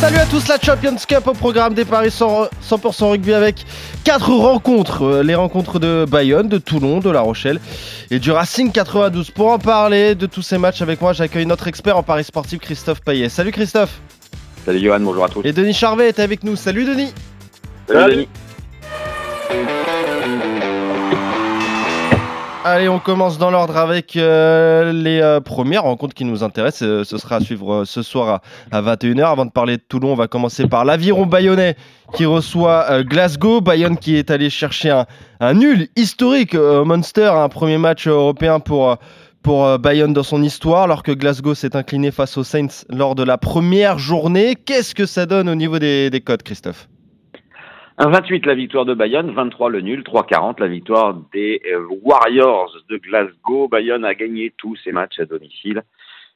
Salut à tous, la Champions Cup au programme des paris 100%, 100% rugby avec quatre rencontres. Euh, Les rencontres de Bayonne, de Toulon, de La Rochelle et du Racing 92. Pour en parler de tous ces matchs avec moi, j'accueille notre expert en paris sportif, Christophe Payet. Salut Christophe. Salut Johan, bonjour à tous. Et Denis Charvet est avec nous. Salut Denis. Salut Denis. Allez, on commence dans l'ordre avec euh, les euh, premières rencontres qui nous intéressent. Euh, ce sera à suivre ce soir à, à 21h. Avant de parler de Toulon, on va commencer par l'Aviron Bayonnais qui reçoit Glasgow. Bayonne qui est allé chercher un, nul historique au Munster, un premier match européen pour, Bayonne dans son histoire, alors que Glasgow s'est incliné face aux Saints lors de la première journée. Qu'est-ce que ça donne au niveau des codes, Christophe? 1,28 la victoire de Bayonne, 23 le nul, 3,40 la victoire des euh, Warriors de Glasgow. Bayonne a gagné tous ses matchs à domicile.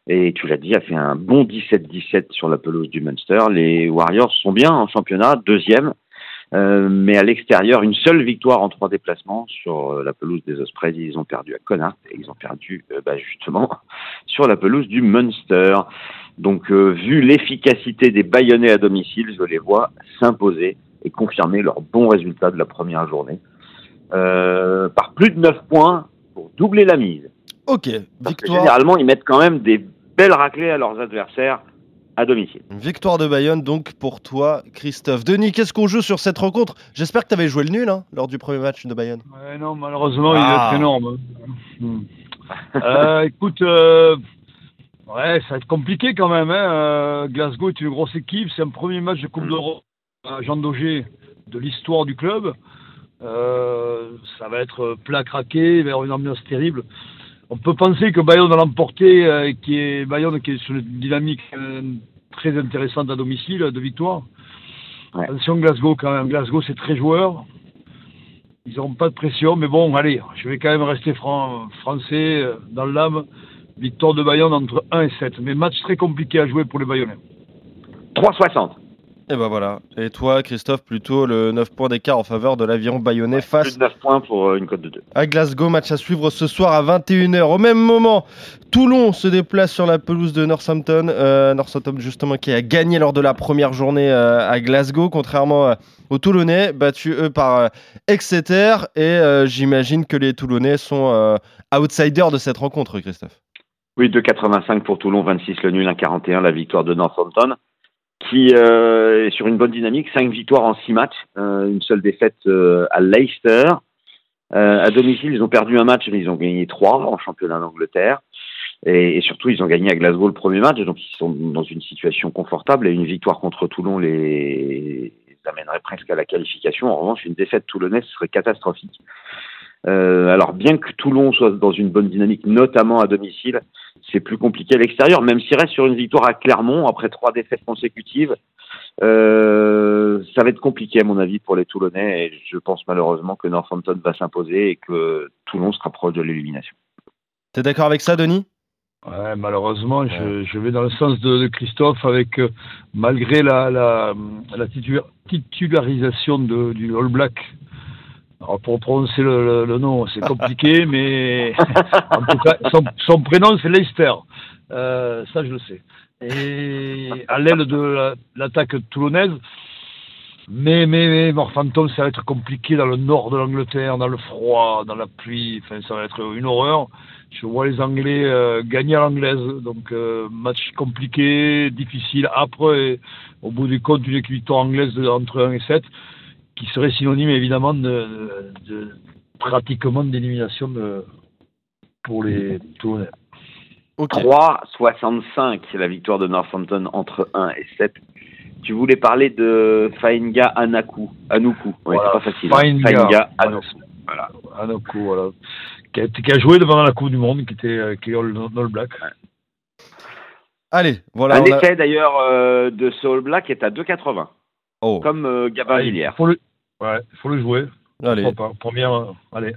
Et tu l'as dit, a fait un bon 17-17 sur la pelouse du Munster. Les Warriors sont bien en championnat, deuxième. Euh, mais à l'extérieur, une seule victoire en trois déplacements sur euh, la pelouse des Ospreys. Ils ont perdu à Connacht et ils ont perdu euh, bah, justement sur la pelouse du Munster. Donc, vu l'efficacité des Bayonnais à domicile, je les vois s'imposer et confirmer leur bon résultat de la première journée euh, par plus de 9 points pour doubler la mise. Ok, Parce que victoire. généralement, ils mettent quand même des belles raclées à leurs adversaires à domicile. Victoire de Bayonne donc pour toi, Christophe. Denis, qu'est-ce qu'on joue sur cette rencontre? J'espère que tu avais joué le nul hein, lors du premier match de Bayonne. Ouais, non, malheureusement, il Ah. va être énorme. Hmm. Euh, écoute, euh, ouais, ça va être compliqué quand même. Hein. Euh, Glasgow est une grosse équipe. C'est un premier match de Coupe d'Europe à Jean Daugé de l'histoire du club. Euh, ça va être plat craqué vers une ambiance terrible. On peut penser que Bayonne va l'emporter, euh, qui est Bayonne qui est sur une dynamique euh, très intéressante à domicile de victoire. Ouais. Attention Glasgow quand même. Glasgow c'est très joueur. Ils n'auront pas de pression, mais bon, allez, je vais quand même rester fran- français euh, dans l'âme. Victoire de Bayonne entre 1 et 7. Mais match très compliqué à jouer pour les Bayonnais. 3,60. Et ben voilà. Et toi, Christophe, plutôt le 9 points d'écart en faveur de l'aviron bayonnais Plus face de 9 points pour euh, une cote de 2. à Glasgow. Match à suivre ce soir à 21h. Au même moment, Toulon se déplace sur la pelouse de Northampton. Euh, Northampton, justement, qui a gagné lors de la première journée euh, à Glasgow, contrairement aux Toulonnais, battus eux par Exeter. Et j'imagine que les Toulonnais sont outsiders de cette rencontre, Christophe. Oui, 2,85 pour Toulon, 26 le nul, 1,41 la victoire de Northampton, qui euh, est sur une bonne dynamique, 5 victoires en 6 matchs, euh, une seule défaite euh, à Leicester. À domicile, ils ont perdu un match, mais ils ont gagné 3 en championnat d'Angleterre. Et, surtout, ils ont gagné à Glasgow le premier match, donc ils sont dans une situation confortable. Et une victoire contre Toulon les amènerait presque à la qualification. En revanche, une défaite toulonnaise serait catastrophique. Euh, alors, bien que Toulon soit dans une bonne dynamique, notamment à domicile, c'est plus compliqué à l'extérieur, même s'il reste sur une victoire à Clermont après trois défaites consécutives. Euh, ça va être compliqué à mon avis pour les Toulonnais et je pense malheureusement que Northampton va s'imposer et que Toulon se rapproche de l'élimination. T'es d'accord avec ça, Denis? Ouais, malheureusement, je, je vais dans le sens de, de Christophe avec, euh, malgré la, la, la titu- titularisation de, du All Black. Alors, pour prononcer le, le- le nom, c'est compliqué, mais en tout cas, son, son prénom, c'est Leicester. Euh, ça, je le sais. Et à l'aile de la- l'attaque toulonnaise, mais, mais, mais Northampton, ça va être compliqué dans le nord de l'Angleterre, dans le froid, dans la pluie. Enfin, ça va être une horreur. Je vois les Anglais euh, gagner à l'anglaise. Donc, euh, match compliqué, difficile. Après, au bout du compte, une victoire anglaise de, entre 1 et 7, qui serait synonyme évidemment de, de pratiquement d'élimination pour les Toulonnais. Ok. 3,65 la victoire de Northampton entre 1 et 7. Tu voulais parler de Fainga Anaku. Anuku. Ouais, Voilà. c'est pas facile. hein. Fainga. Fainga Voilà. Anuku. Voilà. Qui a, qui a joué devant la Coupe du Monde, qui était euh, qui est All, All Black. Allez, voilà. Un on a- essai d'ailleurs euh, de ce All Black est à 2,80. Oh, Comme euh, Gabin Villiers. faut le, ouais, faut le jouer. allez. Première, euh, allez.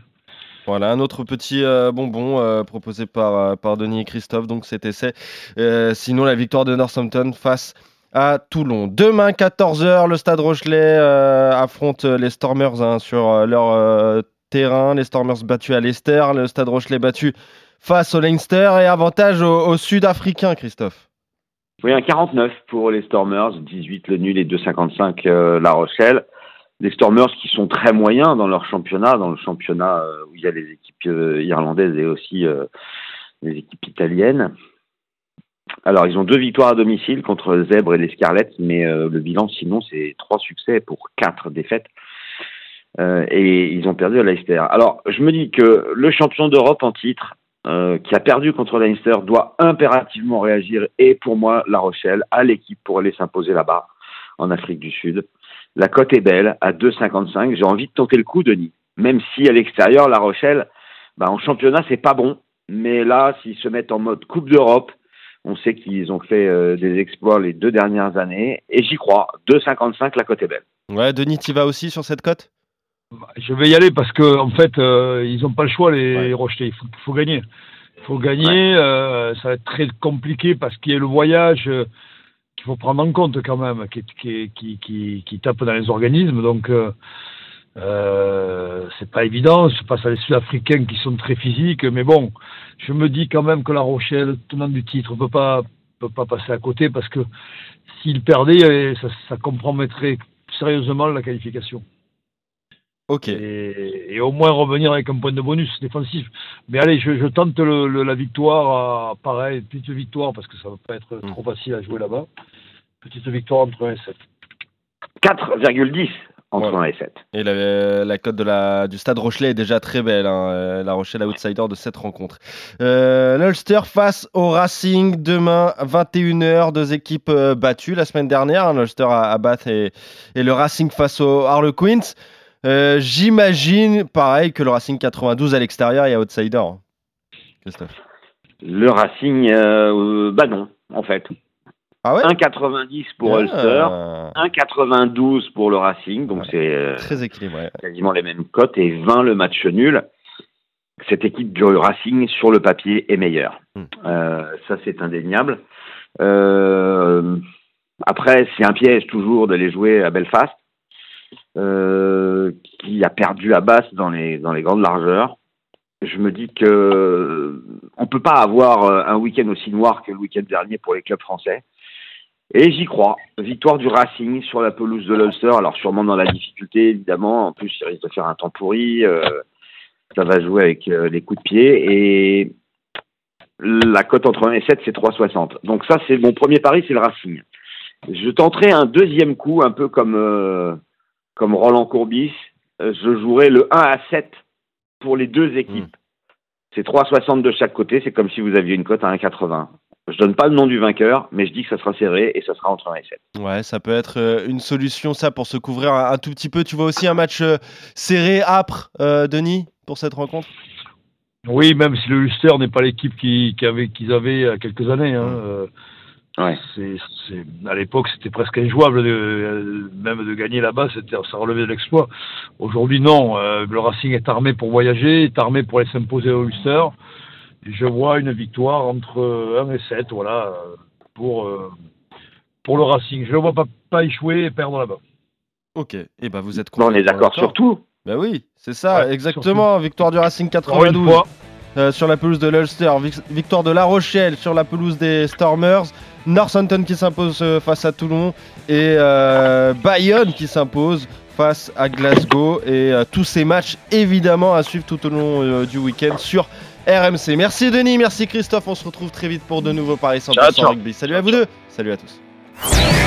Voilà, un autre petit euh, bonbon euh, proposé par, par Denis et Christophe, donc cet essai. Euh, sinon, la victoire de Northampton face à Toulon. Demain, 14h, le Stade Rochelet euh, affronte les Stormers hein, sur leur euh, terrain. Les Stormers battus à Leicester, le Stade Rochelet battu face au Leinster et avantage aux au Sud-Africains, Christophe. Oui, un 49 pour les Stormers, 18 le nul et 2,55 euh, La Rochelle. Les Stormers qui sont très moyens dans leur championnat, dans le championnat euh, où il y a les équipes euh, irlandaises et aussi les équipes italiennes. Alors, ils ont deux victoires à domicile contre Zèbre et les Scarlets, mais le bilan, sinon, c'est trois succès pour quatre défaites. Et ils ont perdu à Leicester. Alors, je me dis que le champion d'Europe en titre, euh, qui a perdu contre Leinster, doit impérativement réagir. Et pour moi, La Rochelle a l'équipe pour aller s'imposer là-bas, en Afrique du Sud. La cote est belle, à 2,55. J'ai envie de tenter le coup, Denis. Même si à l'extérieur, La Rochelle, bah, en championnat, c'est pas bon. Mais là, s'ils se mettent en mode Coupe d'Europe, on sait qu'ils ont fait euh, des exploits les deux dernières années. Et j'y crois. 2,55, la cote est belle. Ouais, Denis, tu vas aussi sur cette cote? Je vais y aller parce que en fait, euh, ils n'ont pas le choix les Ouais. Il faut, faut gagner. Il faut gagner. euh, ça va être très compliqué parce qu'il y a le voyage euh, qu'il faut prendre en compte quand même, qui, qui, qui, qui, qui tape dans les organismes. Donc, c'est pas évident. Je passe à les Sud-Africains qui sont très physiques, mais bon, je me dis quand même que La Rochelle, tenant du titre, peut pas peut pas passer à côté parce que s'il perdait, ça, ça compromettrait sérieusement la qualification Ok. et, et au moins revenir avec un point de bonus défensif. Mais allez, je, je tente le, le- la victoire, à, pareil, petite victoire, parce que ça va pas être Mm. trop facile à jouer là-bas. Petite victoire entre 1 et 7. 4,10 entre Voilà. 1 et 7. Et la, la cote de la, du Stade Rochelet est déjà très belle. hein, euh, La Rochelle outsider de cette rencontre. Euh, L'Ulster face au Racing demain 21h. Deux équipes euh, battues la semaine dernière. hein, L'Ulster à, à Bath et, et le Racing face au Harlequins. Euh, J'imagine pareil que le Racing 92 à l'extérieur et à outsider. Christophe. Le Racing, euh, bah non, en fait. Ah ouais 1,90 pour Ah, Ulster, 1,92 pour le Racing, donc Ouais. c'est euh, Très équilibré. quasiment les mêmes cotes, et 20 le match nul. Cette équipe du Racing, sur le papier, est meilleure. Hmm. Euh, ça, c'est indéniable. Euh, après, c'est un piège toujours d'aller jouer à Belfast, euh, qui a perdu à basse dans les, dans les grandes largeurs. Je me dis que on peut pas avoir euh, un week-end aussi noir que le week-end dernier pour les clubs français. Et j'y crois. Victoire du Racing sur la pelouse de l'Ulster. Alors sûrement dans la difficulté, évidemment. En plus, il risque de faire un temps pourri. euh, ça va jouer avec euh, les coups de pied. Et la cote entre 1 et 7, c'est 3,60. Donc ça, c'est mon premier pari, c'est le Racing. Je tenterai un deuxième coup, un peu comme, euh, comme Roland Courbis. Euh, Je jouerai le 1 à 7 pour les deux équipes. C'est 3,60 de chaque côté. C'est comme si vous aviez une cote à 1,80. Je donne pas le nom du vainqueur, mais je dis que ça sera serré et ça sera entre 1 et 7. Ouais, ça peut être euh, une solution, ça, pour se couvrir un, un tout petit peu. Tu vois aussi un match euh, serré, âpre, euh, Denis, pour cette rencontre? Oui, même si le Ulster n'est pas l'équipe qui- qui avait- qu'ils avaient il y a quelques années. hein, euh, Ouais. c'est- c'est- à l'époque, c'était presque injouable, de, euh, même de gagner là-bas, c'était- ça relevait de l'exploit. Aujourd'hui, non. euh, le Racing est armé pour voyager, est armé pour aller s'imposer au Ulster. Je vois une victoire entre euh, 1 et 7, voilà, pour, euh, pour le Racing. Je ne vois pas, pas échouer et perdre là-bas. Ok, et ben vous êtes Bon, on est complètement d'accord sur tout. Bah oui, c'est ça, Ouais, exactement. Victoire du Racing Encore une 92 fois, euh, sur la pelouse de l'Ulster. Vic- Victoire de La Rochelle sur la pelouse des Stormers. Northampton qui s'impose euh, face à Toulon. Et euh, Bayonne qui s'impose face à Glasgow. Et euh, tous ces matchs, évidemment, à suivre tout au long du week-end sur RMC. Merci Denis, merci Christophe. On se retrouve très vite pour de nouveaux Paris 100% Ciao, ciao. rugby. Salut à vous deux. Salut à tous.